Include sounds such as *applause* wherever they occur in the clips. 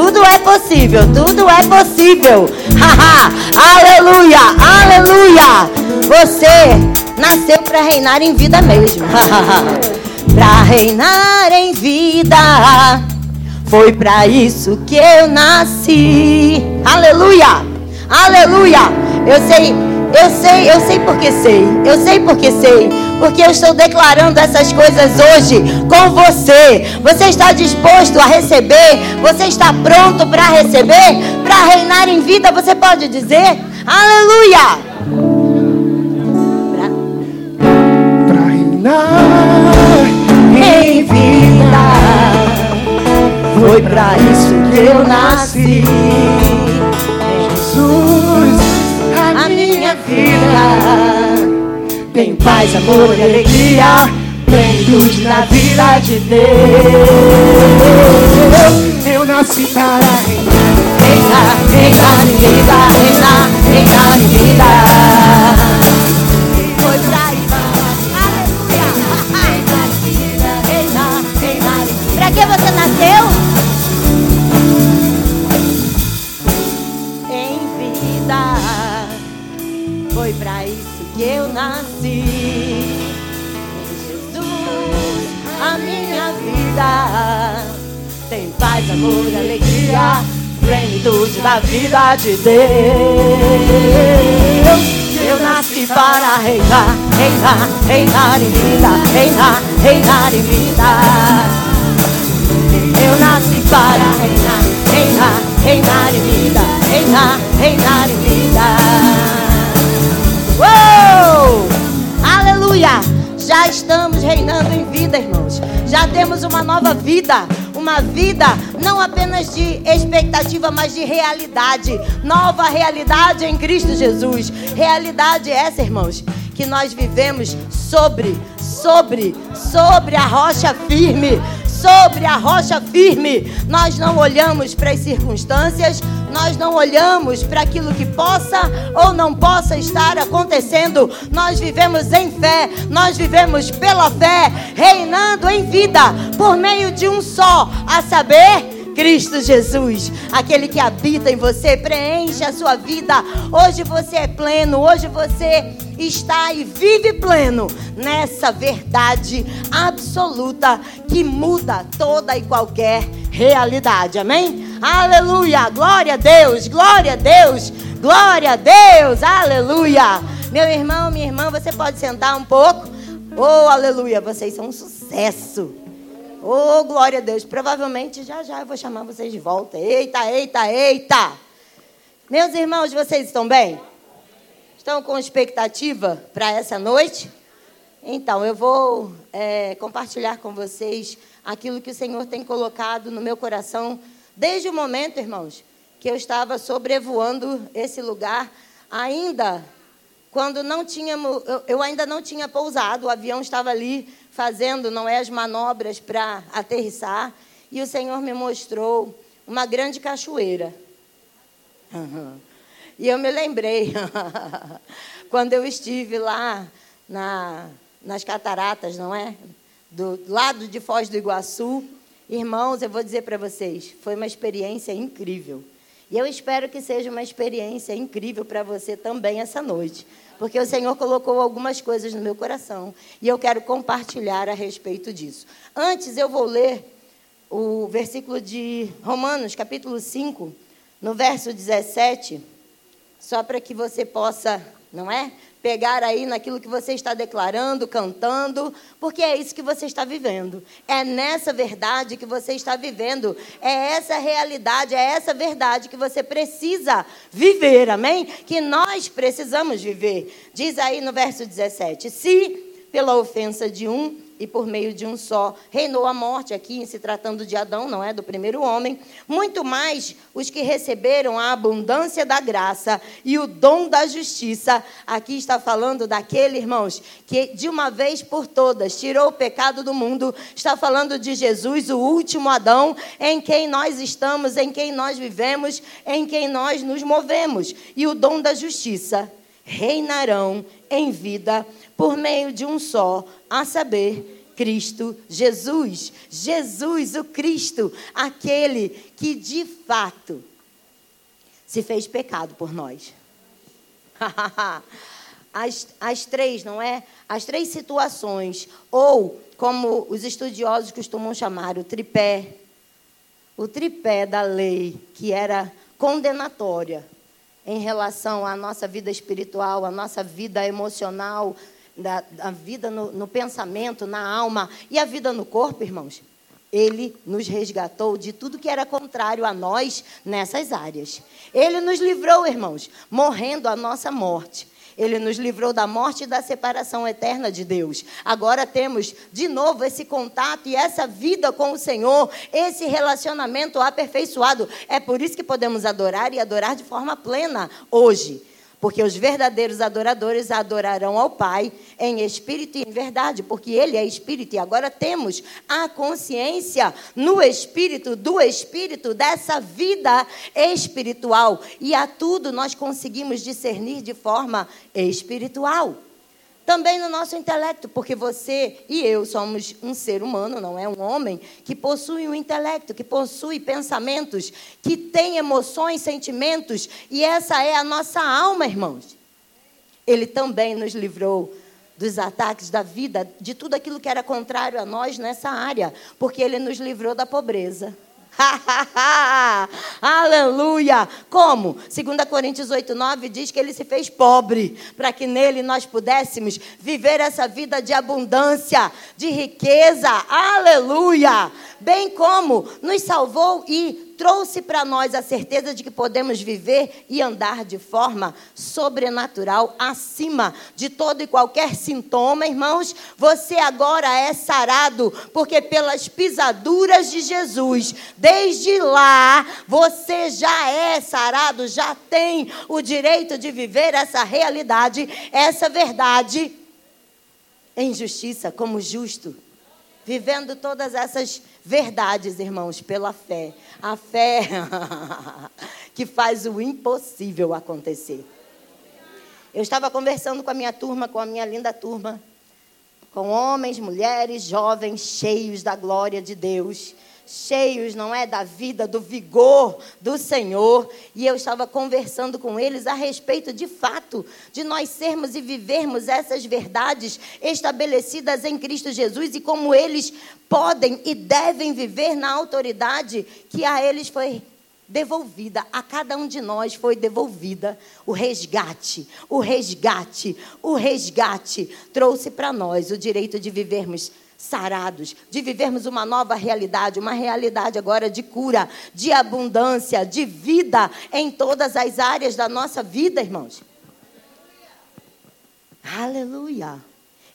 tudo é possível, tudo é possível. *laughs* aleluia, aleluia. Você nasceu para reinar em vida mesmo. *laughs* para reinar em vida. Foi para isso que eu nasci. Aleluia! Aleluia! Eu sei, eu sei, eu sei porque sei. Eu sei porque sei. Porque eu estou declarando essas coisas hoje com você. Você está disposto a receber? Você está pronto para receber? Para reinar em vida? Você pode dizer? Aleluia! Para reinar em vida. Foi para isso que eu nasci. Jesus, tem paz, amor e alegria. Plenitude na vida de Deus. Eu nasci para reinar, reinar, reinar em vida, reinar, reinar em vida. Minha vida tem paz, amor, alegria, plenitude da vida de Deus. Eu nasci para reinar, reinar, reinar em vida, reinar, reinar em vida. Eu nasci para reinar, reinar, reinar em vida, reinar, reinar em vida. Uou! Aleluia! Já estamos reinando em vida, irmãos. Já temos uma nova vida. Uma vida não apenas de expectativa, mas de realidade. Nova realidade em Cristo Jesus. Realidade essa, irmãos, que nós vivemos sobre, sobre, sobre a rocha firme sobre a rocha firme. Nós não olhamos para as circunstâncias, nós não olhamos para aquilo que possa ou não possa estar acontecendo. Nós vivemos em fé, nós vivemos pela fé, reinando em vida por meio de um só, a saber, Cristo Jesus, aquele que habita em você, preenche a sua vida. Hoje você é pleno, hoje você está e vive pleno nessa verdade absoluta que muda toda e qualquer realidade. Amém? Aleluia! Glória a Deus! Glória a Deus! Glória a Deus! Aleluia! Meu irmão, minha irmã, você pode sentar um pouco? Oh, aleluia! Vocês são um sucesso. Oh, glória a Deus. Provavelmente já já eu vou chamar vocês de volta. Eita, eita, eita. Meus irmãos, vocês estão bem? Estão com expectativa para essa noite? Então, eu vou é, compartilhar com vocês aquilo que o Senhor tem colocado no meu coração desde o momento, irmãos, que eu estava sobrevoando esse lugar, ainda quando não tínhamos, eu, eu ainda não tinha pousado, o avião estava ali fazendo, não é, as manobras para aterrissar, e o Senhor me mostrou uma grande cachoeira. Uhum. E eu me lembrei, *laughs* quando eu estive lá na, nas cataratas, não é? Do lado de Foz do Iguaçu. Irmãos, eu vou dizer para vocês, foi uma experiência incrível. E eu espero que seja uma experiência incrível para você também essa noite. Porque o Senhor colocou algumas coisas no meu coração. E eu quero compartilhar a respeito disso. Antes, eu vou ler o versículo de Romanos, capítulo 5, no verso 17 só para que você possa, não é? Pegar aí naquilo que você está declarando, cantando, porque é isso que você está vivendo. É nessa verdade que você está vivendo. É essa realidade, é essa verdade que você precisa viver, amém? Que nós precisamos viver. Diz aí no verso 17: Se pela ofensa de um e por meio de um só reinou a morte, aqui se tratando de Adão, não é? Do primeiro homem. Muito mais os que receberam a abundância da graça e o dom da justiça. Aqui está falando daquele, irmãos, que de uma vez por todas tirou o pecado do mundo. Está falando de Jesus, o último Adão, em quem nós estamos, em quem nós vivemos, em quem nós nos movemos. E o dom da justiça reinarão em vida por meio de um só, a saber, Cristo Jesus. Jesus, o Cristo, aquele que de fato se fez pecado por nós. *laughs* as, as três, não é? As três situações, ou como os estudiosos costumam chamar, o tripé. O tripé da lei, que era condenatória em relação à nossa vida espiritual, à nossa vida emocional, da, da vida no, no pensamento, na alma e a vida no corpo, irmãos. Ele nos resgatou de tudo que era contrário a nós nessas áreas. Ele nos livrou, irmãos, morrendo a nossa morte. Ele nos livrou da morte e da separação eterna de Deus. Agora temos de novo esse contato e essa vida com o Senhor, esse relacionamento aperfeiçoado. É por isso que podemos adorar e adorar de forma plena hoje. Porque os verdadeiros adoradores adorarão ao Pai em espírito e em verdade, porque Ele é espírito. E agora temos a consciência no espírito, do espírito, dessa vida espiritual. E a tudo nós conseguimos discernir de forma espiritual. Também no nosso intelecto, porque você e eu somos um ser humano, não é um homem, que possui um intelecto, que possui pensamentos, que tem emoções, sentimentos, e essa é a nossa alma, irmãos. Ele também nos livrou dos ataques da vida, de tudo aquilo que era contrário a nós nessa área, porque ele nos livrou da pobreza. *laughs* Aleluia! Como? 2 Coríntios 8, 9 diz que ele se fez pobre, para que nele nós pudéssemos viver essa vida de abundância, de riqueza. Aleluia! Bem como nos salvou e trouxe para nós a certeza de que podemos viver e andar de forma sobrenatural, acima de todo e qualquer sintoma, irmãos. Você agora é sarado, porque pelas pisaduras de Jesus, desde lá, você já é sarado, já tem o direito de viver essa realidade, essa verdade em justiça, como justo vivendo todas essas verdades, irmãos, pela fé. A fé *laughs* que faz o impossível acontecer. Eu estava conversando com a minha turma, com a minha linda turma, com homens, mulheres, jovens, cheios da glória de Deus cheios, não é, da vida, do vigor do Senhor, e eu estava conversando com eles a respeito de fato de nós sermos e vivermos essas verdades estabelecidas em Cristo Jesus e como eles podem e devem viver na autoridade que a eles foi devolvida, a cada um de nós foi devolvida o resgate, o resgate, o resgate. Trouxe para nós o direito de vivermos sarados, de vivermos uma nova realidade, uma realidade agora de cura, de abundância, de vida em todas as áreas da nossa vida, irmãos. Aleluia.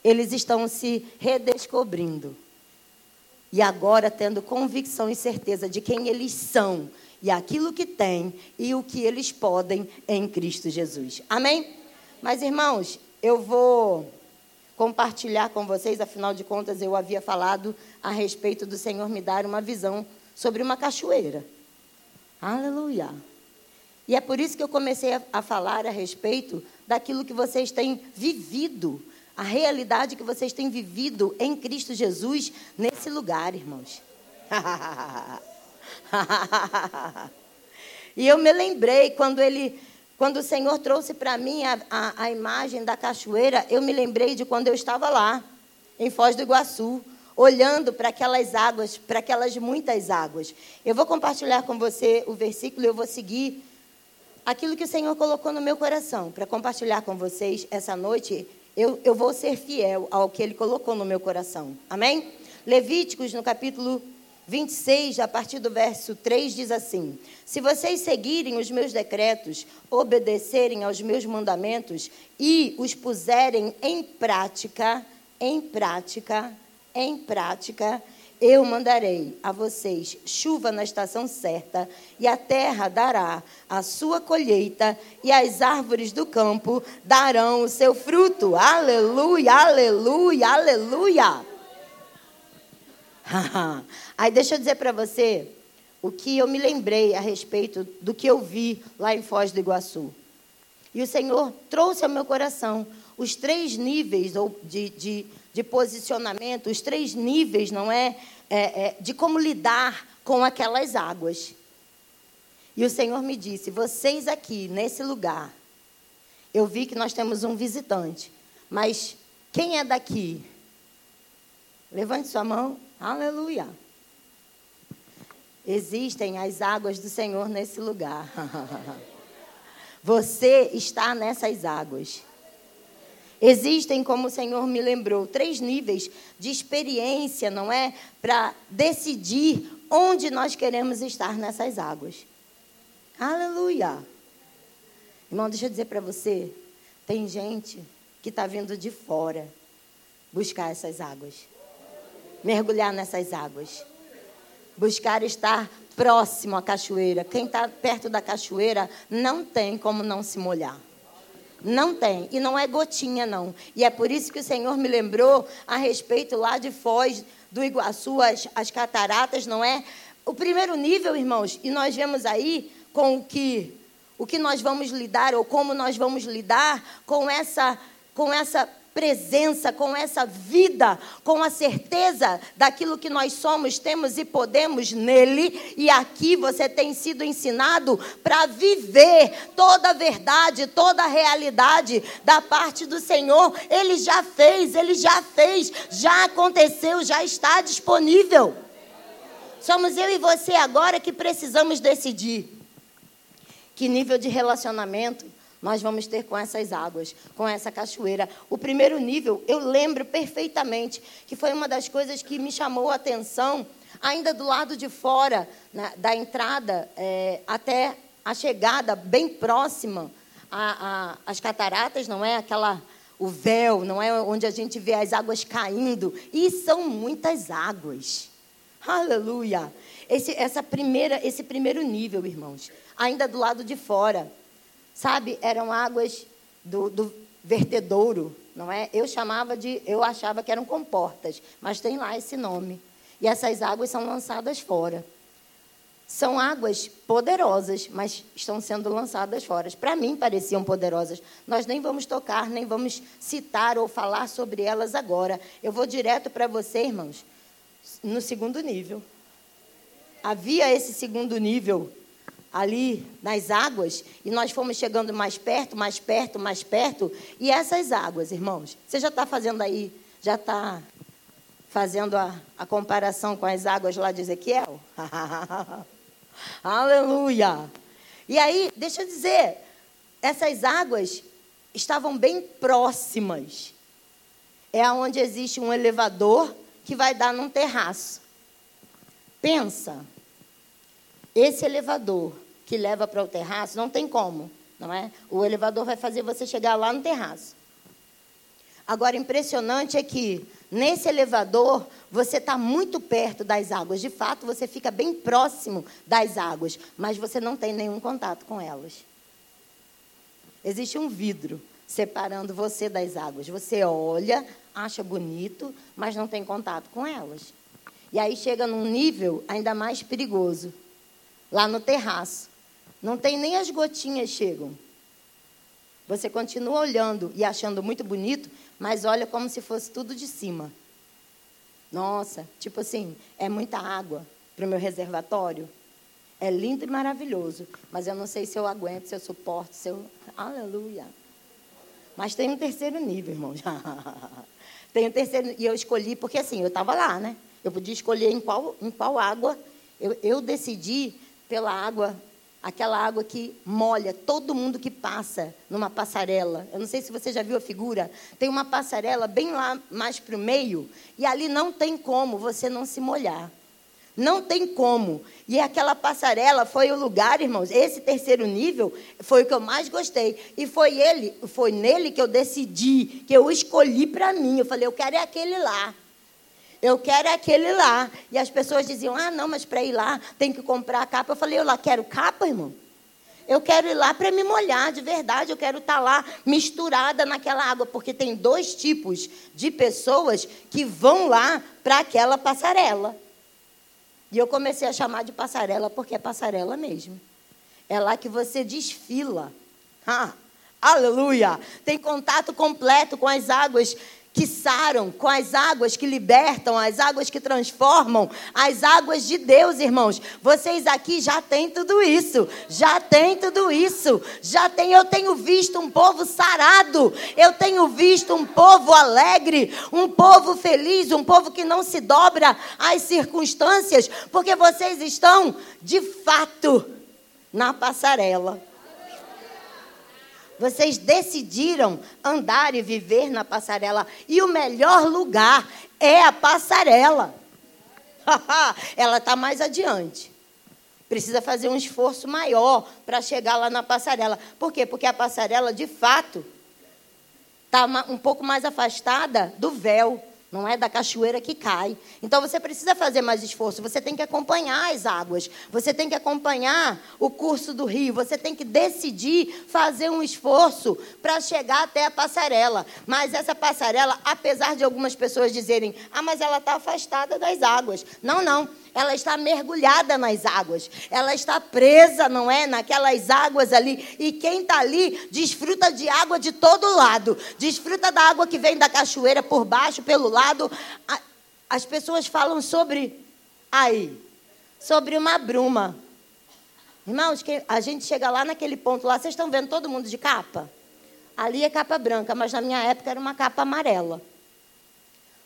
Eles estão se redescobrindo. E agora tendo convicção e certeza de quem eles são e aquilo que têm e o que eles podem em Cristo Jesus. Amém? Mas irmãos, eu vou compartilhar com vocês, afinal de contas, eu havia falado a respeito do Senhor me dar uma visão sobre uma cachoeira. Aleluia. E é por isso que eu comecei a, falar a respeito daquilo que vocês têm vivido, a realidade que vocês têm vivido em Cristo Jesus nesse lugar, irmãos. *laughs* e eu me lembrei quando ele quando o Senhor trouxe para mim a, a, a, imagem da cachoeira, eu me lembrei de quando eu estava lá, em Foz do Iguaçu, olhando para aquelas águas, para aquelas muitas águas. Eu vou compartilhar com você o versículo, eu vou seguir aquilo que o Senhor colocou no meu coração, para compartilhar com vocês essa noite. Eu, eu vou ser fiel ao que Ele colocou no meu coração. Amém? Levíticos, no capítulo 26, a partir do verso 3, diz assim: Se vocês seguirem os meus decretos, obedecerem aos meus mandamentos e os puserem em prática, em prática, em prática, eu mandarei a vocês chuva na estação certa, e a terra dará a sua colheita, e as árvores do campo darão o seu fruto. Aleluia, aleluia, aleluia. *laughs* Aí deixa eu dizer para você o que eu me lembrei a respeito do que eu vi lá em Foz do Iguaçu. E o Senhor trouxe ao meu coração os três níveis de, de de posicionamento, os três níveis, não é? é, é de como lidar com aquelas águas. E o Senhor me disse: vocês aqui, nesse lugar, eu vi que nós temos um visitante, mas quem é daqui? Levante sua mão. Aleluia. Existem as águas do Senhor nesse lugar. *laughs* Você está nessas águas. Existem, como o Senhor me lembrou, três níveis de experiência, não é? Para decidir onde nós queremos estar nessas águas. Aleluia. Irmão, deixa eu dizer para você: tem gente que está vindo de fora buscar essas águas, mergulhar nessas águas, buscar estar próximo à cachoeira. Quem está perto da cachoeira não tem como não se molhar. Não tem. E não é gotinha, não. E é por isso que o Senhor me lembrou a respeito lá de Foz do Iguaçu, as, as cataratas, não é? O primeiro nível, irmãos, e nós vemos aí com o que, o que nós vamos lidar, ou como nós vamos lidar com essa, com essa presença, com essa vida, com a certeza daquilo que nós somos, temos e podemos nele. E aqui você tem sido ensinado para viver toda a verdade, toda a realidade da parte do Senhor. Ele já fez, ele já fez, já aconteceu, já está disponível. Somos eu e você agora que precisamos decidir que nível de relacionamento nós vamos ter com essas águas, com essa cachoeira. O primeiro nível, eu lembro perfeitamente que foi uma das coisas que me chamou a atenção, ainda do lado de fora da entrada é, até a chegada, bem próxima às cataratas, não é? Aquela o véu, não é onde a gente vê as águas caindo, e são muitas águas. Aleluia. Esse, essa primeira, esse primeiro nível, irmãos, ainda do lado de fora. Sabe, eram águas do, do vertedouro, não é? Eu chamava de, eu achava que eram comportas, mas tem lá esse nome. E essas águas são lançadas fora. São águas poderosas, mas estão sendo lançadas fora. Para mim pareciam poderosas. Nós nem vamos tocar, nem vamos citar ou falar sobre elas agora. Eu vou direto para você, irmãos, no segundo nível. Havia esse segundo nível ali nas águas, e nós fomos chegando mais perto, mais perto, mais perto, e essas águas, irmãos, você já está fazendo aí, já está fazendo a, a comparação com as águas lá de Ezequiel? *laughs* Aleluia! E aí, deixa eu dizer, essas águas estavam bem próximas. É onde existe um elevador que vai dar num terraço. Pensa, esse elevador que leva para o terraço, não tem como, não é? O elevador vai fazer você chegar lá no terraço. Agora, impressionante é que nesse elevador você está muito perto das águas. De fato, você fica bem próximo das águas, mas você não tem nenhum contato com elas. Existe um vidro separando você das águas. Você olha, acha bonito, mas não tem contato com elas. E aí chega num nível ainda mais perigoso, lá no terraço. Não tem nem as gotinhas chegam. Você continua olhando e achando muito bonito, mas olha como se fosse tudo de cima. Nossa, tipo assim, é muita água para o meu reservatório. É lindo e maravilhoso, mas eu não sei se eu aguento, se eu suporto, se eu. Aleluia. Mas tem um terceiro nível, irmão. *laughs* tem um terceiro. E eu escolhi, porque assim, eu estava lá, né? Eu podia escolher em qual, em qual água. Eu, eu decidi pela água aquela água que molha todo mundo que passa numa passarela. Eu não sei se você já viu a figura. Tem uma passarela bem lá mais para o meio, e ali não tem como você não se molhar. Não tem como. E aquela passarela foi o lugar, irmãos. Esse terceiro nível foi o que eu mais gostei. E foi ele, foi nele que eu decidi, que eu escolhi para mim. Eu falei, eu quero é aquele lá. Eu quero aquele lá. E as pessoas diziam: ah, não, mas para ir lá tem que comprar a capa. Eu falei: eu lá quero capa, irmão. Eu quero ir lá para me molhar, de verdade. Eu quero estar tá lá misturada naquela água, porque tem dois tipos de pessoas que vão lá para aquela passarela. E eu comecei a chamar de passarela porque é passarela mesmo. É lá que você desfila. Ah, aleluia! Tem contato completo com as águas que saram, com as águas que libertam, as águas que transformam, as águas de Deus, irmãos. Vocês aqui já têm tudo isso, já tem tudo isso, já tem. Eu tenho visto um povo sarado, eu tenho visto um povo alegre, um povo feliz, um povo que não se dobra às circunstâncias, porque vocês estão, de fato, na passarela. Vocês decidiram andar e viver na passarela. E o melhor lugar é a passarela. *laughs* Ela está mais adiante. Precisa fazer um esforço maior para chegar lá na passarela. Por quê? Porque a passarela, de fato, está um pouco mais afastada do véu. Não é da cachoeira que cai. Então você precisa fazer mais esforço. Você tem que acompanhar as águas. Você tem que acompanhar o curso do rio. Você tem que decidir fazer um esforço para chegar até a passarela. Mas essa passarela, apesar de algumas pessoas dizerem, ah, mas ela está afastada das águas. Não, não ela está mergulhada nas águas, ela está presa, não é? Naquelas águas ali. E quem está ali desfruta de água de todo lado, desfruta da água que vem da cachoeira por baixo, pelo lado. As pessoas falam sobre aí, sobre uma bruma. Irmãos, a gente chega lá naquele ponto lá, vocês estão vendo todo mundo de capa? Ali é capa branca, mas na minha época era uma capa amarela.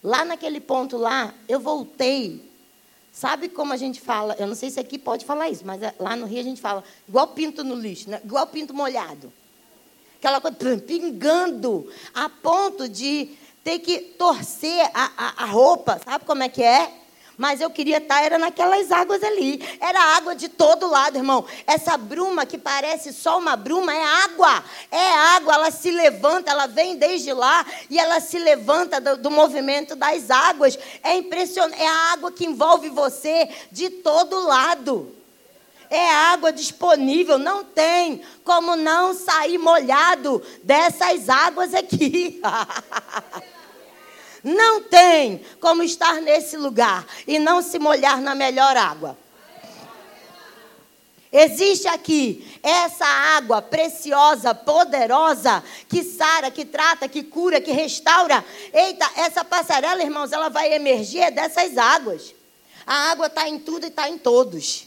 Lá naquele ponto lá, eu voltei Sabe como a gente fala? Eu não sei se aqui pode falar isso, mas é, lá no Rio a gente fala igual pinto no lixo, né? igual pinto molhado. Aquela coisa pingando, a ponto de ter que torcer a, a, a roupa. Sabe como é que é? Mas eu queria estar, era naquelas águas ali. Era água de todo lado, irmão. Essa bruma que parece só uma bruma é água. É água, ela se levanta, ela vem desde lá e ela se levanta do, do movimento das águas. É impressionante. É a água que envolve você de todo lado. É água disponível, não tem como não sair molhado dessas águas aqui. *laughs* Não tem como estar nesse lugar e não se molhar na melhor água. Existe aqui essa água preciosa, poderosa, que sara, que trata, que cura, que restaura. Eita, essa passarela, irmãos, ela vai emergir dessas águas. A água está em tudo e está em todos.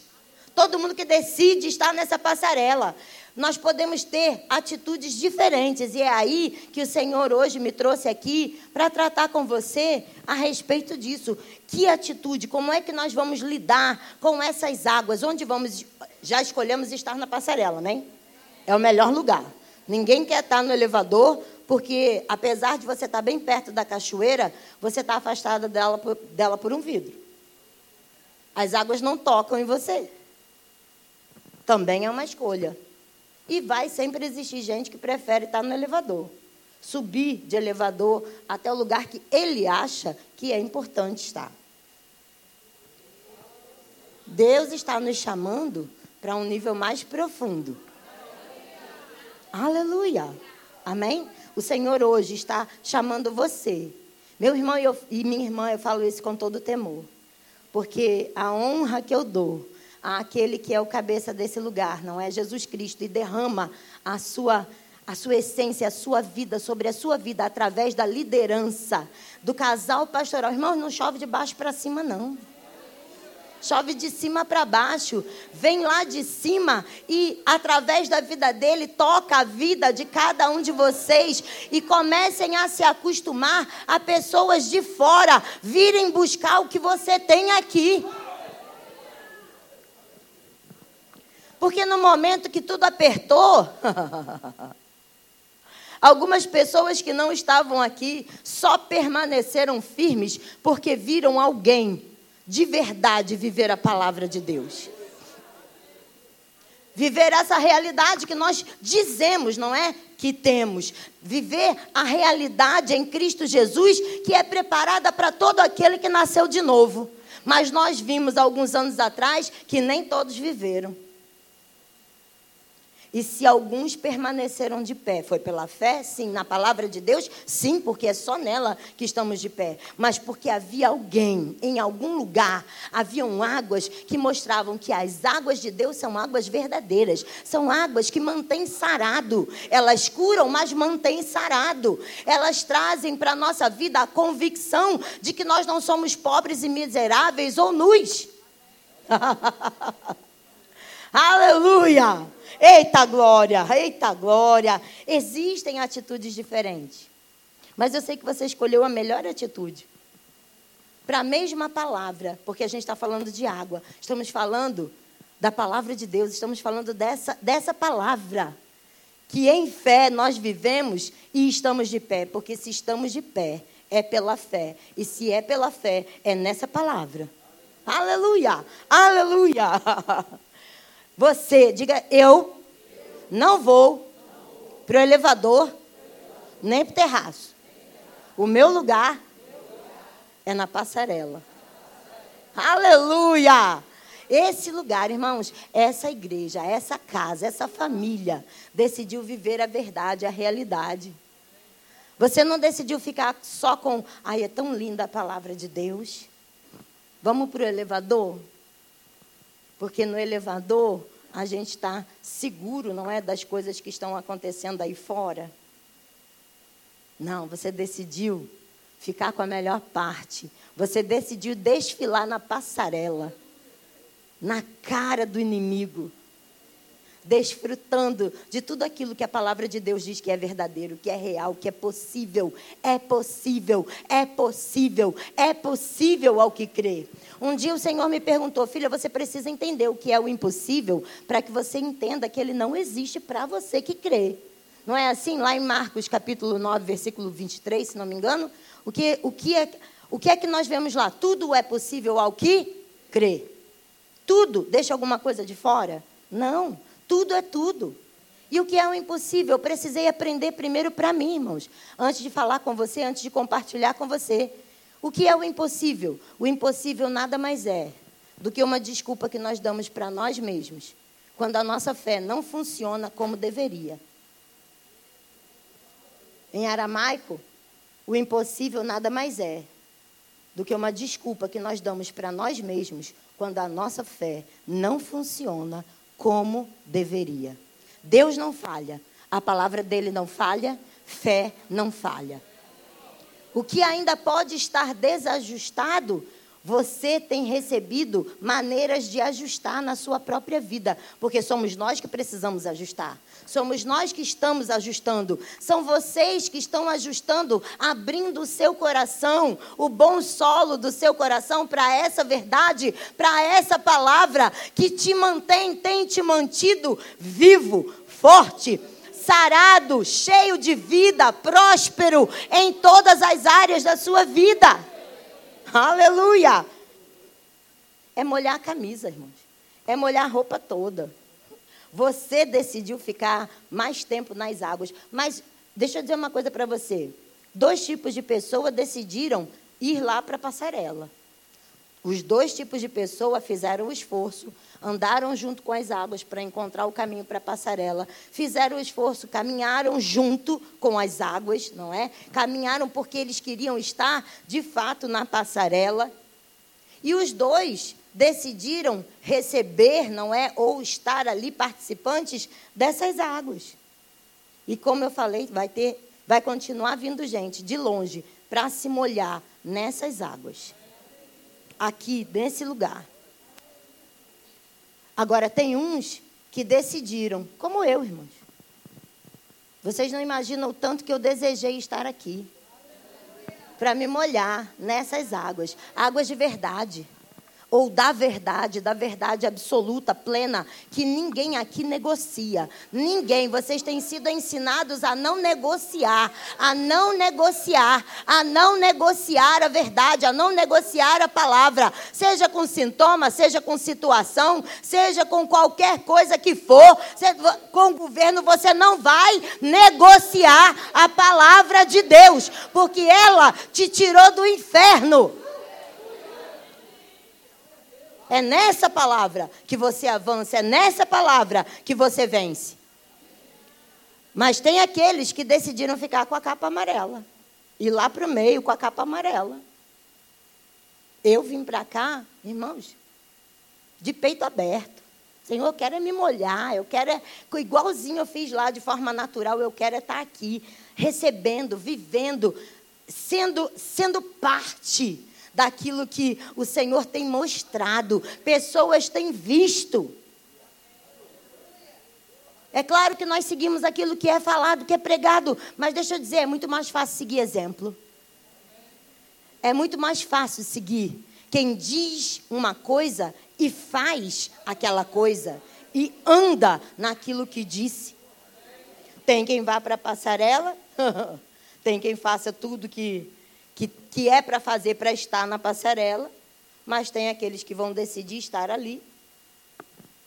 Todo mundo que decide estar nessa passarela nós podemos ter atitudes diferentes. E é aí que o Senhor hoje me trouxe aqui para tratar com você a respeito disso. Que atitude? Como é que nós vamos lidar com essas águas? Onde vamos. Já escolhemos estar na passarela, né? É o melhor lugar. Ninguém quer estar no elevador, porque apesar de você estar bem perto da cachoeira, você está afastada dela por, dela por um vidro. As águas não tocam em você. Também é uma escolha. E vai sempre existir gente que prefere estar no elevador. Subir de elevador até o lugar que ele acha que é importante estar. Deus está nos chamando para um nível mais profundo. Aleluia. Amém? O Senhor hoje está chamando você. Meu irmão eu, e minha irmã, eu falo isso com todo temor. Porque a honra que eu dou àquele que é o cabeça desse lugar, não é Jesus Cristo, e derrama a sua a sua essência, a sua vida, sobre a sua vida, através da liderança do casal pastoral. Irmãos, não chove de baixo para cima, não. Chove de cima para baixo. Vem lá de cima e, através da vida dele, toca a vida de cada um de vocês. E comecem a se acostumar a pessoas de fora virem buscar o que você tem aqui. Porque no momento que tudo apertou, *laughs* algumas pessoas que não estavam aqui só permaneceram firmes porque viram alguém de verdade viver a palavra de Deus. Viver essa realidade que nós dizemos, não é? Que temos. Viver a realidade em Cristo Jesus, que é preparada para todo aquele que nasceu de novo. Mas nós vimos alguns anos atrás que nem todos viveram. E se alguns permaneceram de pé, foi pela fé? Sim. Na palavra de Deus? Sim, porque é só nela que estamos de pé. Mas porque havia alguém, em algum lugar, haviam águas que mostravam que as águas de Deus são águas verdadeiras. São águas que mantêm sarado. Elas curam, mas mantêm sarado. Elas trazem para a nossa vida a convicção de que nós não somos pobres e miseráveis ou nus. *laughs* Aleluia! Eita glória, eita glória. Existem atitudes diferentes. Mas eu sei que você escolheu a melhor atitude. Para a mesma palavra, porque a gente está falando de água. Estamos falando da palavra de Deus, estamos falando dessa, dessa palavra. Que em fé nós vivemos e estamos de pé. Porque se estamos de pé, é pela fé. E se é pela fé, é nessa palavra. Aleluia! Aleluia! *laughs* Você, diga, eu não vou para o elevador, nem para o terraço. O meu lugar é na passarela. Aleluia! Esse lugar, irmãos, essa igreja, essa casa, essa família decidiu viver a verdade, a realidade. Você não decidiu ficar só com, ai, é tão linda a palavra de Deus. Vamos para o elevador? Porque no elevador a gente está seguro, não é, das coisas que estão acontecendo aí fora. Não, você decidiu ficar com a melhor parte. Você decidiu desfilar na passarela, na cara do inimigo desfrutando de tudo aquilo que a palavra de Deus diz que é verdadeiro, que é real, que é possível. É possível, é possível, é possível ao que crê. Um dia o Senhor me perguntou, filha, você precisa entender o que é o impossível para que você entenda que ele não existe para você que crê. Não é assim? Lá em Marcos capítulo 9, versículo 23, se não me engano, o que, o que, é, o que é que nós vemos lá? Tudo é possível ao que crê. Tudo. Deixa alguma coisa de fora? Não. Tudo é tudo. E o que é o impossível? Eu precisei aprender primeiro para mim, irmãos, antes de falar com você, antes de compartilhar com você. O que é o impossível? O impossível nada mais é do que uma desculpa que nós damos para nós mesmos, quando a nossa fé não funciona como deveria. Em aramaico, o impossível nada mais é do que uma desculpa que nós damos para nós mesmos quando a nossa fé não funciona como deveria. Deus não falha, a palavra dele não falha, fé não falha. O que ainda pode estar desajustado você tem recebido maneiras de ajustar na sua própria vida, porque somos nós que precisamos ajustar. Somos nós que estamos ajustando. São vocês que estão ajustando, abrindo o seu coração, o bom solo do seu coração para essa verdade, para essa palavra que te mantém, tem te mantido vivo, forte, sarado, cheio de vida, próspero em todas as áreas da sua vida. Aleluia! É molhar a camisa, irmãos. É molhar a roupa toda. Você decidiu ficar mais tempo nas águas. Mas deixa eu dizer uma coisa para você. Dois tipos de pessoas decidiram ir lá para a passarela. Os dois tipos de pessoa fizeram o esforço, andaram junto com as águas para encontrar o caminho para a passarela, fizeram o esforço, caminharam junto com as águas, não é? Caminharam porque eles queriam estar de fato na passarela. E os dois decidiram receber, não é? Ou estar ali participantes dessas águas. E como eu falei, vai ter, vai continuar vindo gente de longe para se molhar nessas águas aqui, nesse lugar. Agora, tem uns que decidiram, como eu, irmãos. Vocês não imaginam o tanto que eu desejei estar aqui. Para me molhar nessas águas águas de verdade ou da verdade, da verdade absoluta, plena, que ninguém aqui negocia. Ninguém. Vocês têm sido ensinados a não negociar, a não negociar, a não negociar a verdade, a não negociar a palavra, seja com sintoma, seja com situação, seja com qualquer coisa que for, com o governo, você não vai negociar a palavra de Deus, porque ela te tirou do inferno. É nessa palavra que você avança, é nessa palavra que você vence. Mas tem aqueles que decidiram ficar com a capa amarela. Ir lá para o meio com a capa amarela. Eu vim para cá, irmãos, de peito aberto. Senhor, eu quero é me molhar, eu quero é, igualzinho eu fiz lá de forma natural, eu quero é estar aqui, recebendo, vivendo, sendo, sendo parte daquilo que o Senhor tem mostrado, pessoas têm visto. É claro que nós seguimos aquilo que é falado, que é pregado, mas deixa eu dizer, é muito mais fácil seguir exemplo. É muito mais fácil seguir quem diz uma coisa e faz aquela coisa e anda naquilo que disse. Tem quem vá para a passarela, *laughs* tem quem faça tudo que, que, que é para fazer para estar na passarela, mas tem aqueles que vão decidir estar ali,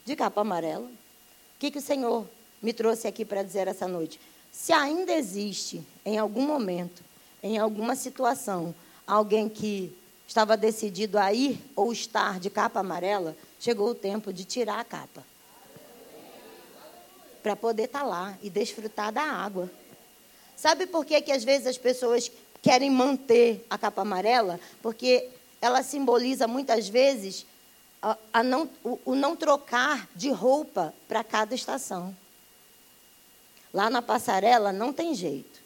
de capa amarela. O que, que o Senhor me trouxe aqui para dizer essa noite? Se ainda existe, em algum momento, em alguma situação, alguém que estava decidido a ir ou estar de capa amarela, chegou o tempo de tirar a capa. Para poder estar tá lá e desfrutar da água. Sabe por que, que às vezes as pessoas querem manter a capa amarela? Porque ela simboliza muitas vezes a, a não, o, o não trocar de roupa para cada estação. Lá na passarela não tem jeito.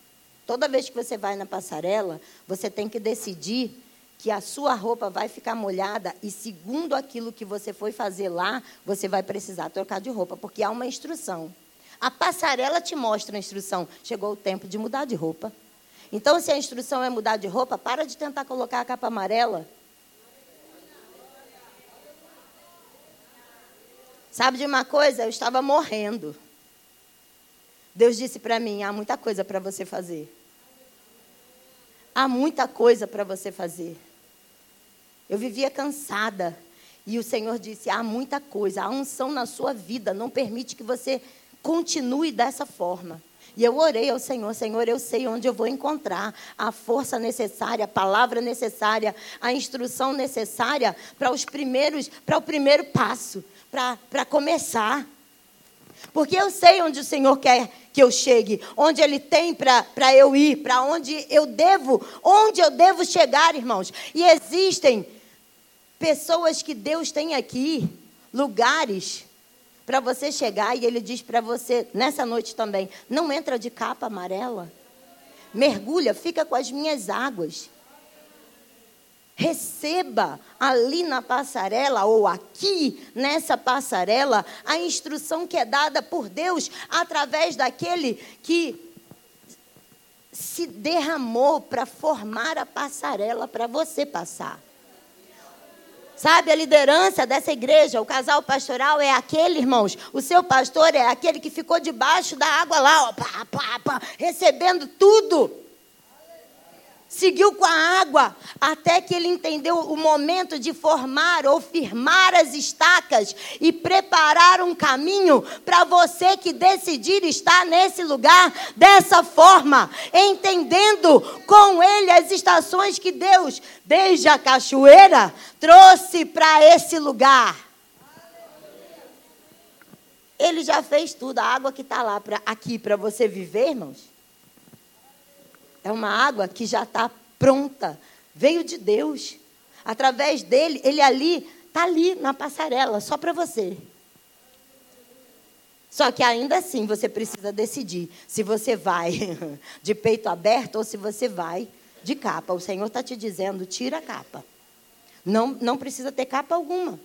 Toda vez que você vai na passarela, você tem que decidir que a sua roupa vai ficar molhada e, segundo aquilo que você foi fazer lá, você vai precisar trocar de roupa, porque há uma instrução. A passarela te mostra a instrução. Chegou o tempo de mudar de roupa. Então, se a instrução é mudar de roupa, para de tentar colocar a capa amarela. Sabe de uma coisa? Eu estava morrendo. Deus disse para mim: há muita coisa para você fazer. Há muita coisa para você fazer. Eu vivia cansada. E o Senhor disse: há muita coisa, a unção na sua vida não permite que você continue dessa forma. E eu orei ao Senhor, Senhor, eu sei onde eu vou encontrar a força necessária, a palavra necessária, a instrução necessária para os primeiros, para o primeiro passo, para começar. Porque eu sei onde o Senhor quer que eu chegue, onde Ele tem para eu ir, para onde eu devo, onde eu devo chegar, irmãos. E existem pessoas que Deus tem aqui, lugares para você chegar e ele diz para você nessa noite também, não entra de capa amarela. Mergulha, fica com as minhas águas. Receba ali na passarela ou aqui nessa passarela a instrução que é dada por Deus através daquele que se derramou para formar a passarela para você passar. Sabe, a liderança dessa igreja, o casal pastoral é aquele, irmãos. O seu pastor é aquele que ficou debaixo da água lá, ó, pá, pá, pá, recebendo tudo seguiu com a água, até que ele entendeu o momento de formar ou firmar as estacas e preparar um caminho para você que decidir estar nesse lugar dessa forma, entendendo com ele as estações que Deus, desde a cachoeira, trouxe para esse lugar. Ele já fez tudo, a água que está lá pra, aqui para você viver, irmãos. É uma água que já está pronta. Veio de Deus. Através dele, ele ali, está ali na passarela, só para você. Só que ainda assim você precisa decidir se você vai *laughs* de peito aberto ou se você vai de capa. O Senhor está te dizendo: tira a capa. Não, não precisa ter capa alguma.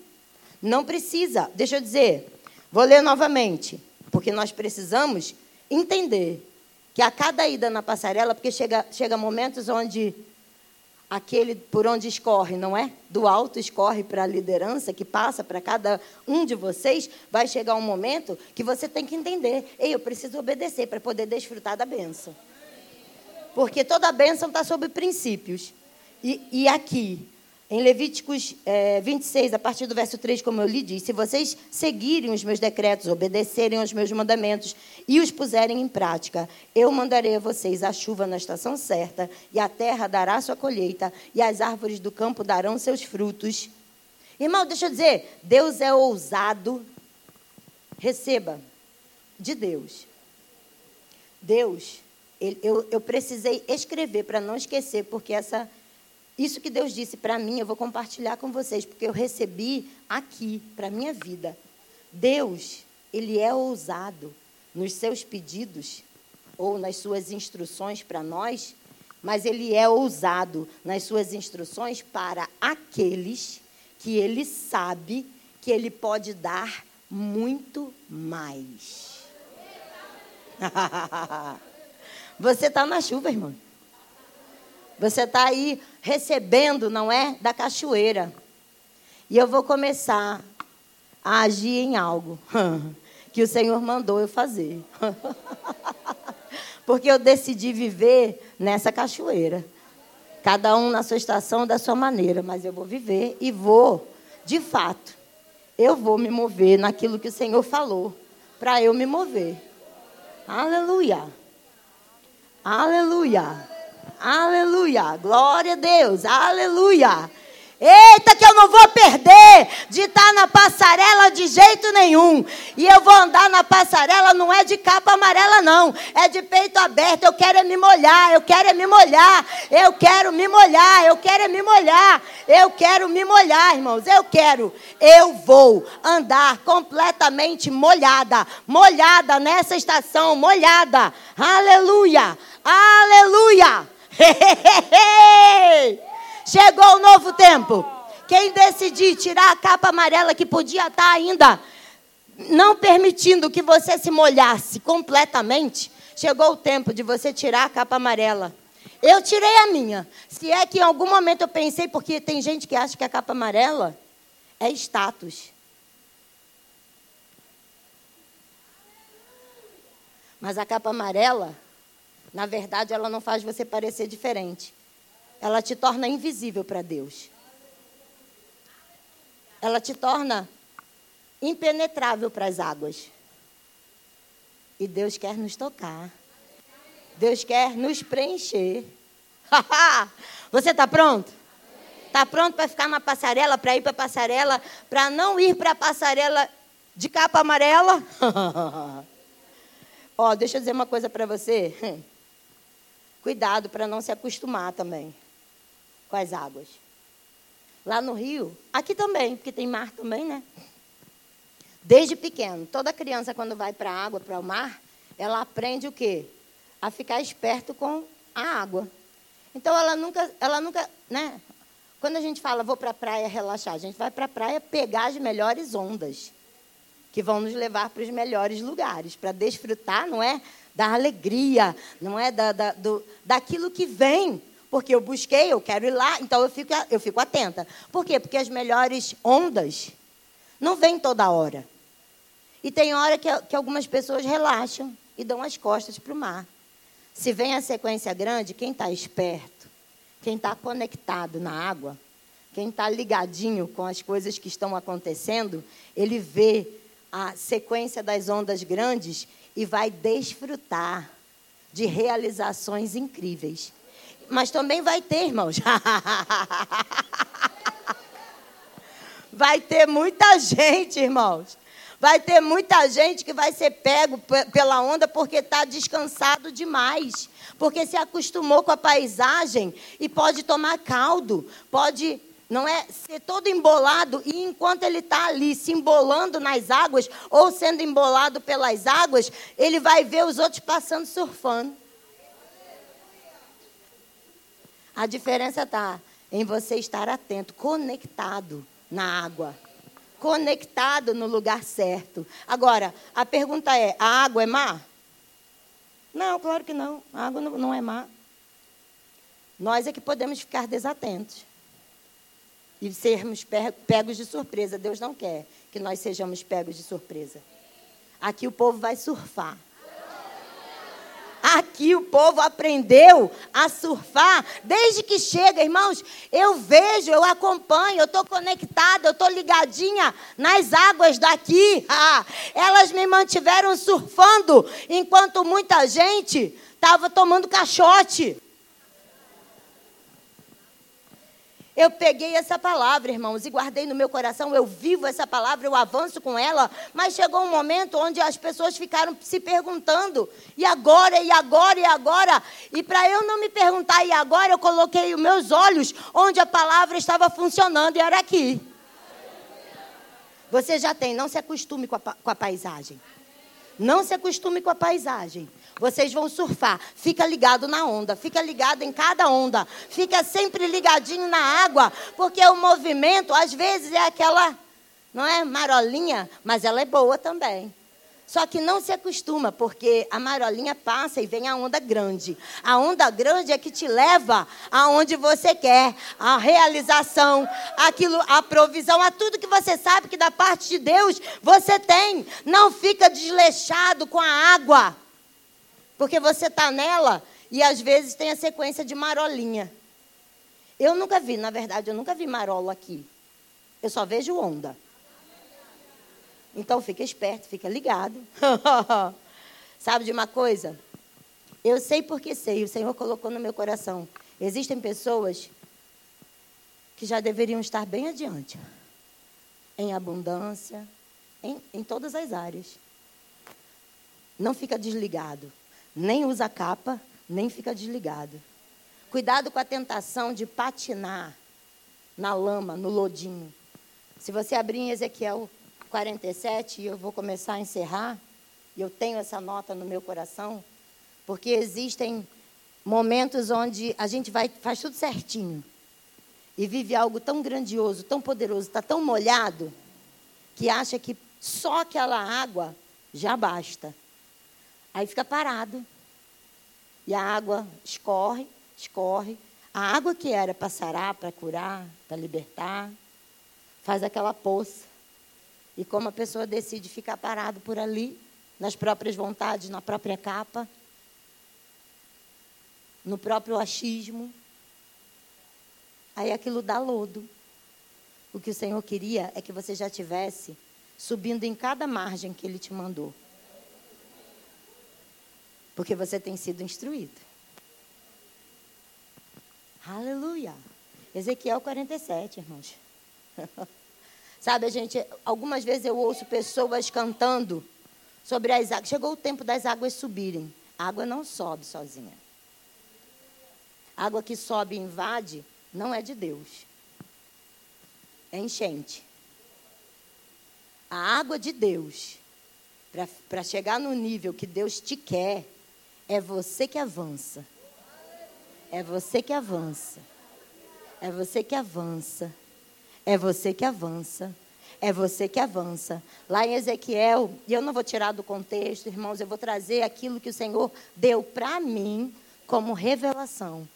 Não precisa. Deixa eu dizer, vou ler novamente, porque nós precisamos entender que a cada ida na passarela, porque chega, chega momentos onde aquele por onde escorre, não é? Do alto escorre para a liderança, que passa para cada um de vocês, vai chegar um momento que você tem que entender. Ei, eu preciso obedecer para poder desfrutar da bênção. Porque toda a bênção está sobre princípios. E, e aqui, em Levíticos é, 26, a partir do verso 3, como eu lhe disse, se vocês seguirem os meus decretos, obedecerem aos meus mandamentos e os puserem em prática, eu mandarei a vocês a chuva na estação certa, e a terra dará sua colheita, e as árvores do campo darão seus frutos. Irmão, deixa eu dizer, Deus é ousado. Receba de Deus. Deus, ele, eu, eu precisei escrever para não esquecer, porque essa, isso que Deus disse para mim, eu vou compartilhar com vocês, porque eu recebi aqui, para minha vida. Deus, Ele é ousado nos seus pedidos ou nas suas instruções para nós, mas Ele é ousado nas suas instruções para aqueles que Ele sabe que Ele pode dar muito mais. *laughs* Você está na chuva, irmão. Você está aí recebendo, não é? Da cachoeira. E eu vou começar a agir em algo *laughs* que o Senhor mandou eu fazer. *laughs* Porque eu decidi viver nessa cachoeira. Cada um na sua estação, da sua maneira. Mas eu vou viver e vou, de fato, eu vou me mover naquilo que o Senhor falou, para eu me mover. Aleluia. Aleluia. Aleluia. Glória a Deus. Aleluia. Eita, que eu não vou perder de estar na passarela de jeito nenhum. E eu vou andar na passarela, não é de capa amarela, não. É de peito aberto. Eu quero é me molhar, eu quero é me molhar. Eu quero me molhar, eu quero é me molhar. Eu quero me molhar, irmãos. Eu quero. Eu vou andar completamente molhada. Molhada nessa estação, molhada. Aleluia. Aleluia. *laughs* Chegou o novo tempo. Quem decidir tirar a capa amarela que podia estar ainda não permitindo que você se molhasse completamente, chegou o tempo de você tirar a capa amarela. Eu tirei a minha. Se é que em algum momento eu pensei, porque tem gente que acha que a capa amarela é status. Mas a capa amarela, na verdade, ela não faz você parecer diferente ela te torna invisível para Deus. Ela te torna impenetrável para as águas. E Deus quer nos tocar. Deus quer nos preencher. *laughs* Você está pronto? Está pronto para ficar na passarela, para ir para a passarela, para não ir para a passarela de capa amarela? *laughs* Ó, deixa eu dizer uma coisa para você. Cuidado para não se acostumar também com as águas. Lá no Rio, aqui também, porque tem mar também, né? Desde pequeno, toda criança quando vai para a água, para o mar, ela aprende o quê? A ficar esperto com a água. Então ela nunca, ela nunca, né? Quando a gente fala vou para a praia relaxar, a gente vai para a praia pegar as melhores ondas que vão nos levar para os melhores lugares, para desfrutar, não é? Da alegria, não é? Da, da, do, daquilo que vem porque eu busquei, eu quero ir lá, então eu fico, eu fico atenta. Por quê? Porque as melhores ondas não vêm toda hora. E tem hora que, que algumas pessoas relaxam e dão as costas para o mar. Se vem a sequência grande, quem está esperto, quem está conectado na água, quem está ligadinho com as coisas que estão acontecendo, ele vê a sequência das ondas grandes e vai desfrutar de realizações incríveis. Mas também vai ter, irmãos. *laughs* vai ter muita gente, irmãos. Vai ter muita gente que vai ser pego pela onda porque está descansado demais. Porque se acostumou com a paisagem e pode tomar caldo, pode não é ser todo embolado e enquanto ele está ali se embolando nas águas ou sendo embolado pelas águas, ele vai ver os outros passando surfando. A diferença está em você estar atento, conectado na água, conectado no lugar certo. Agora, a pergunta é: a água é má? Não, claro que não. A água não é má. Nós é que podemos ficar desatentos e sermos pegos de surpresa. Deus não quer que nós sejamos pegos de surpresa. Aqui o povo vai surfar. Aqui o povo aprendeu a surfar desde que chega, irmãos. Eu vejo, eu acompanho, eu estou conectada, eu estou ligadinha nas águas daqui. Ah, *laughs* elas me mantiveram surfando enquanto muita gente estava tomando caixote. Eu peguei essa palavra, irmãos, e guardei no meu coração. Eu vivo essa palavra, eu avanço com ela. Mas chegou um momento onde as pessoas ficaram se perguntando: e agora, e agora, e agora? E para eu não me perguntar, e agora, eu coloquei os meus olhos onde a palavra estava funcionando, e era aqui. Você já tem, não se acostume com a, com a paisagem. Não se acostume com a paisagem. Vocês vão surfar. Fica ligado na onda, fica ligado em cada onda. Fica sempre ligadinho na água, porque o movimento às vezes é aquela, não é marolinha, mas ela é boa também. Só que não se acostuma, porque a marolinha passa e vem a onda grande. A onda grande é que te leva aonde você quer, a realização, aquilo, a provisão, a tudo que você sabe que da parte de Deus você tem. Não fica desleixado com a água, porque você está nela e às vezes tem a sequência de marolinha. Eu nunca vi, na verdade, eu nunca vi marola aqui. Eu só vejo onda. Então fica esperto, fica ligado. *laughs* Sabe de uma coisa? Eu sei porque sei, o Senhor colocou no meu coração. Existem pessoas que já deveriam estar bem adiante, em abundância, em, em todas as áreas. Não fica desligado, nem usa capa, nem fica desligado. Cuidado com a tentação de patinar na lama, no lodinho. Se você abrir em Ezequiel 47, e eu vou começar a encerrar, e eu tenho essa nota no meu coração, porque existem momentos onde a gente vai, faz tudo certinho e vive algo tão grandioso, tão poderoso, está tão molhado, que acha que só aquela água já basta. Aí fica parado. E a água escorre, escorre. A água que era para sarar, para curar, para libertar, faz aquela poça. E como a pessoa decide ficar parado por ali, nas próprias vontades, na própria capa, no próprio achismo, aí aquilo dá lodo. O que o Senhor queria é que você já tivesse subindo em cada margem que Ele te mandou. Porque você tem sido instruído. Aleluia. Ezequiel 47, irmãos. *laughs* Sabe, gente, algumas vezes eu ouço pessoas cantando sobre as águas. Chegou o tempo das águas subirem. A água não sobe sozinha. A água que sobe e invade não é de Deus. É enchente. A água de Deus, para chegar no nível que Deus te quer, é você que avança. É você que avança. É você que avança. É você que avança. É você que avança. Lá em Ezequiel, e eu não vou tirar do contexto, irmãos, eu vou trazer aquilo que o Senhor deu para mim como revelação,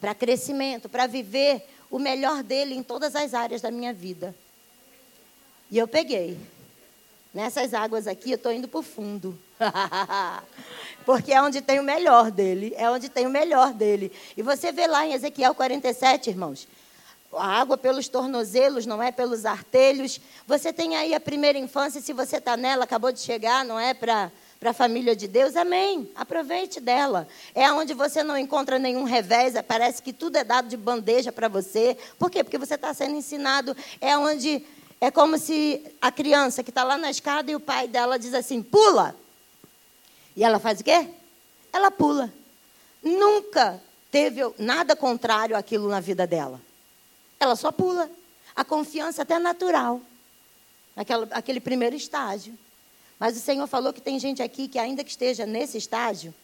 para crescimento, para viver o melhor dele em todas as áreas da minha vida. E eu peguei. Nessas águas aqui, eu estou indo para o fundo. *laughs* Porque é onde tem o melhor dele. É onde tem o melhor dele. E você vê lá em Ezequiel 47, irmãos a água pelos tornozelos, não é pelos artelhos. Você tem aí a primeira infância, se você está nela, acabou de chegar, não é para para a família de Deus, amém. Aproveite dela. É onde você não encontra nenhum revés, parece que tudo é dado de bandeja para você. Por quê? Porque você está sendo ensinado. É onde é como se a criança que está lá na escada e o pai dela diz assim: pula. E ela faz o quê? Ela pula. Nunca teve nada contrário àquilo na vida dela. Ela só pula. A confiança até natural. Naquela, aquele primeiro estágio. Mas o Senhor falou que tem gente aqui que, ainda que esteja nesse estágio,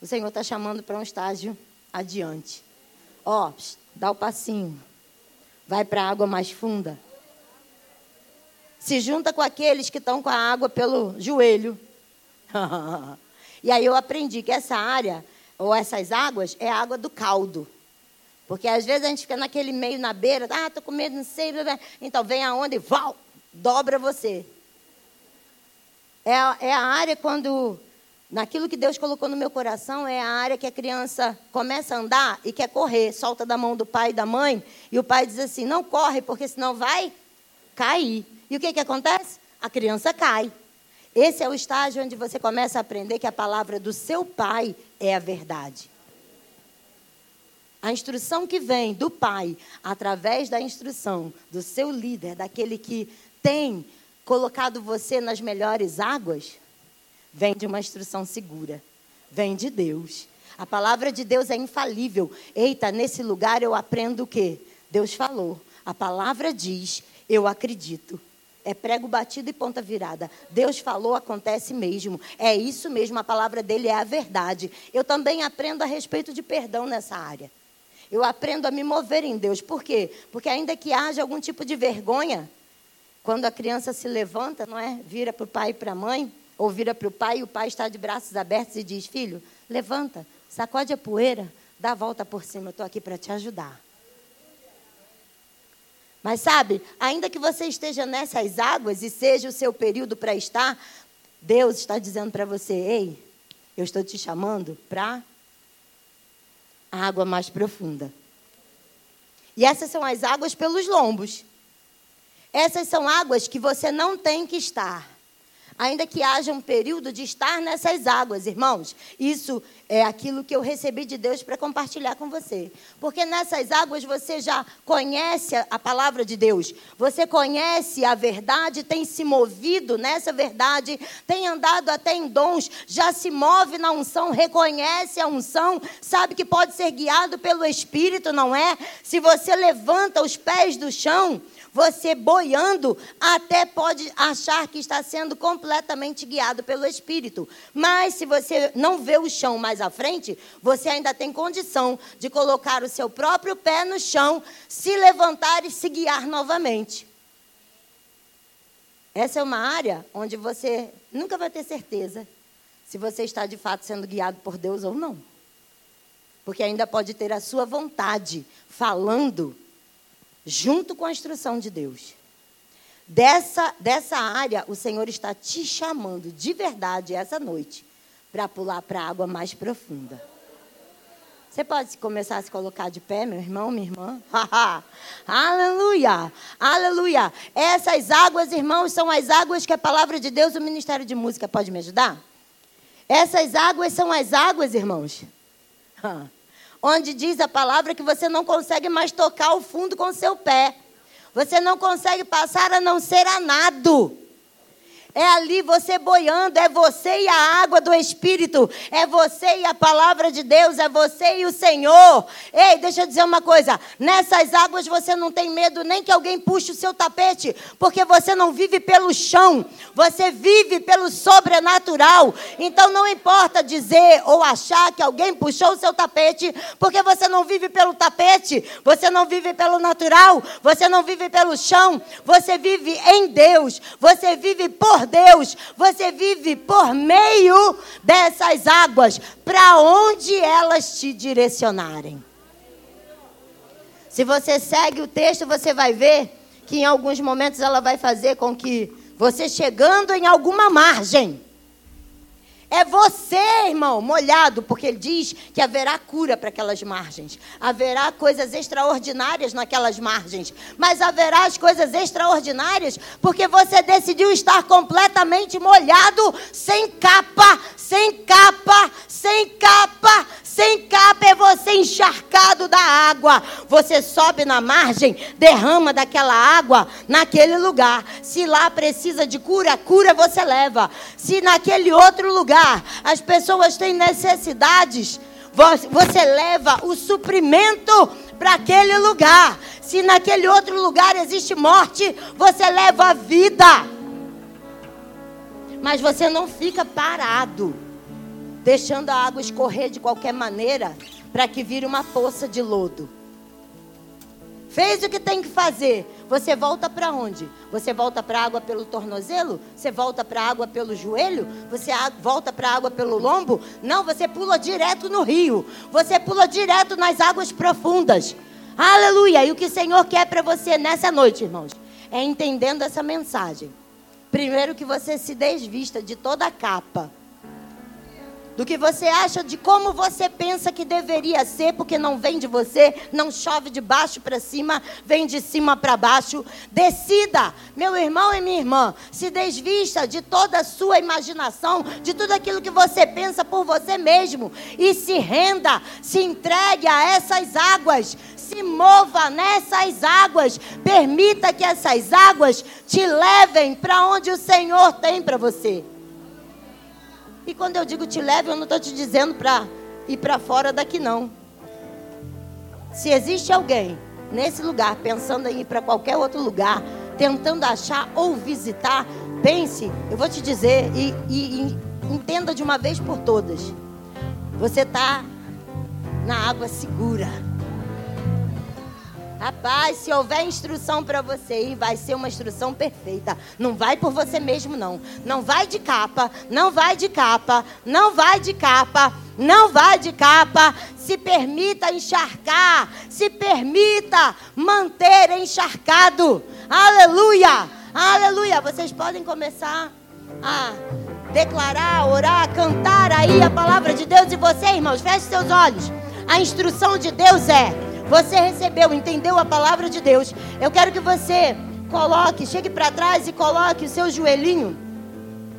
o Senhor está chamando para um estágio adiante. Ó, dá o passinho. Vai para a água mais funda. Se junta com aqueles que estão com a água pelo joelho. *laughs* e aí eu aprendi que essa área, ou essas águas, é a água do caldo. Porque às vezes a gente fica naquele meio na beira, ah, estou com medo, não sei. Então vem a onda e val, dobra você. É a, é a área quando, naquilo que Deus colocou no meu coração, é a área que a criança começa a andar e quer correr, solta da mão do pai e da mãe, e o pai diz assim: não corre, porque senão vai cair. E o que, que acontece? A criança cai. Esse é o estágio onde você começa a aprender que a palavra do seu pai é a verdade. A instrução que vem do Pai, através da instrução do seu líder, daquele que tem colocado você nas melhores águas, vem de uma instrução segura, vem de Deus. A palavra de Deus é infalível. Eita, nesse lugar eu aprendo o quê? Deus falou. A palavra diz, eu acredito. É prego batido e ponta virada. Deus falou, acontece mesmo. É isso mesmo, a palavra dele é a verdade. Eu também aprendo a respeito de perdão nessa área. Eu aprendo a me mover em Deus. Por quê? Porque ainda que haja algum tipo de vergonha, quando a criança se levanta, não é? Vira para o pai e para a mãe, ou vira para o pai e o pai está de braços abertos e diz: Filho, levanta, sacode a poeira, dá a volta por cima, eu estou aqui para te ajudar. Mas sabe, ainda que você esteja nessas águas e seja o seu período para estar, Deus está dizendo para você: ei, eu estou te chamando para a água mais profunda. E essas são as águas pelos lombos. Essas são águas que você não tem que estar ainda que haja um período de estar nessas águas, irmãos. Isso é aquilo que eu recebi de Deus para compartilhar com você. Porque nessas águas você já conhece a palavra de Deus, você conhece a verdade, tem se movido nessa verdade, tem andado até em dons, já se move na unção, reconhece a unção, sabe que pode ser guiado pelo Espírito, não é? Se você levanta os pés do chão, você boiando até pode achar que está sendo completamente guiado pelo Espírito. Mas se você não vê o chão mais à frente, você ainda tem condição de colocar o seu próprio pé no chão, se levantar e se guiar novamente. Essa é uma área onde você nunca vai ter certeza se você está de fato sendo guiado por Deus ou não. Porque ainda pode ter a sua vontade falando junto com a instrução de Deus. Dessa, dessa área, o Senhor está te chamando de verdade essa noite para pular para a água mais profunda. Você pode começar a se colocar de pé, meu irmão, minha irmã? *laughs* aleluia! Aleluia! Essas águas, irmãos, são as águas que a palavra de Deus, o Ministério de Música, pode me ajudar? Essas águas são as águas, irmãos *laughs* onde diz a palavra que você não consegue mais tocar o fundo com seu pé. Você não consegue passar a não ser a nado. É ali você boiando, é você e a água do Espírito, é você e a palavra de Deus, é você e o Senhor. Ei, deixa eu dizer uma coisa: nessas águas você não tem medo nem que alguém puxe o seu tapete, porque você não vive pelo chão, você vive pelo sobrenatural. Então não importa dizer ou achar que alguém puxou o seu tapete, porque você não vive pelo tapete, você não vive pelo natural, você não vive pelo chão, você vive em Deus, você vive Deus, você vive por meio dessas águas, para onde elas te direcionarem. Se você segue o texto, você vai ver que em alguns momentos ela vai fazer com que você chegando em alguma margem, é você, irmão, molhado, porque ele diz que haverá cura para aquelas margens. Haverá coisas extraordinárias naquelas margens. Mas haverá as coisas extraordinárias porque você decidiu estar completamente molhado, sem capa, sem capa, sem capa, sem capa é você encharcado da água. Você sobe na margem, derrama daquela água naquele lugar. Se lá precisa de cura, cura você leva. Se naquele outro lugar as pessoas têm necessidades, você leva o suprimento para aquele lugar. Se naquele outro lugar existe morte, você leva a vida. Mas você não fica parado deixando a água escorrer de qualquer maneira para que vire uma poça de lodo. Fez o que tem que fazer. Você volta para onde? Você volta para a água pelo tornozelo? Você volta para a água pelo joelho? Você volta para a água pelo lombo? Não, você pula direto no rio. Você pula direto nas águas profundas. Aleluia! E o que o Senhor quer para você nessa noite, irmãos, é entendendo essa mensagem. Primeiro que você se desvista de toda a capa do que você acha de como você pensa que deveria ser, porque não vem de você, não chove de baixo para cima, vem de cima para baixo. Decida, meu irmão e minha irmã, se desvista de toda a sua imaginação, de tudo aquilo que você pensa por você mesmo e se renda, se entregue a essas águas. Se mova nessas águas, permita que essas águas te levem para onde o Senhor tem para você. E quando eu digo te leve, eu não estou te dizendo para ir para fora daqui, não. Se existe alguém nesse lugar pensando em ir para qualquer outro lugar, tentando achar ou visitar, pense, eu vou te dizer e, e, e entenda de uma vez por todas. Você está na água segura. Rapaz, se houver instrução para você ir, vai ser uma instrução perfeita. Não vai por você mesmo, não. Não vai de capa, não vai de capa, não vai de capa, não vai de capa. Se permita encharcar, se permita manter encharcado. Aleluia, aleluia. Vocês podem começar a declarar, orar, cantar aí a palavra de Deus. E você, irmãos, feche seus olhos. A instrução de Deus é você recebeu, entendeu a palavra de Deus. Eu quero que você coloque, chegue para trás e coloque o seu joelhinho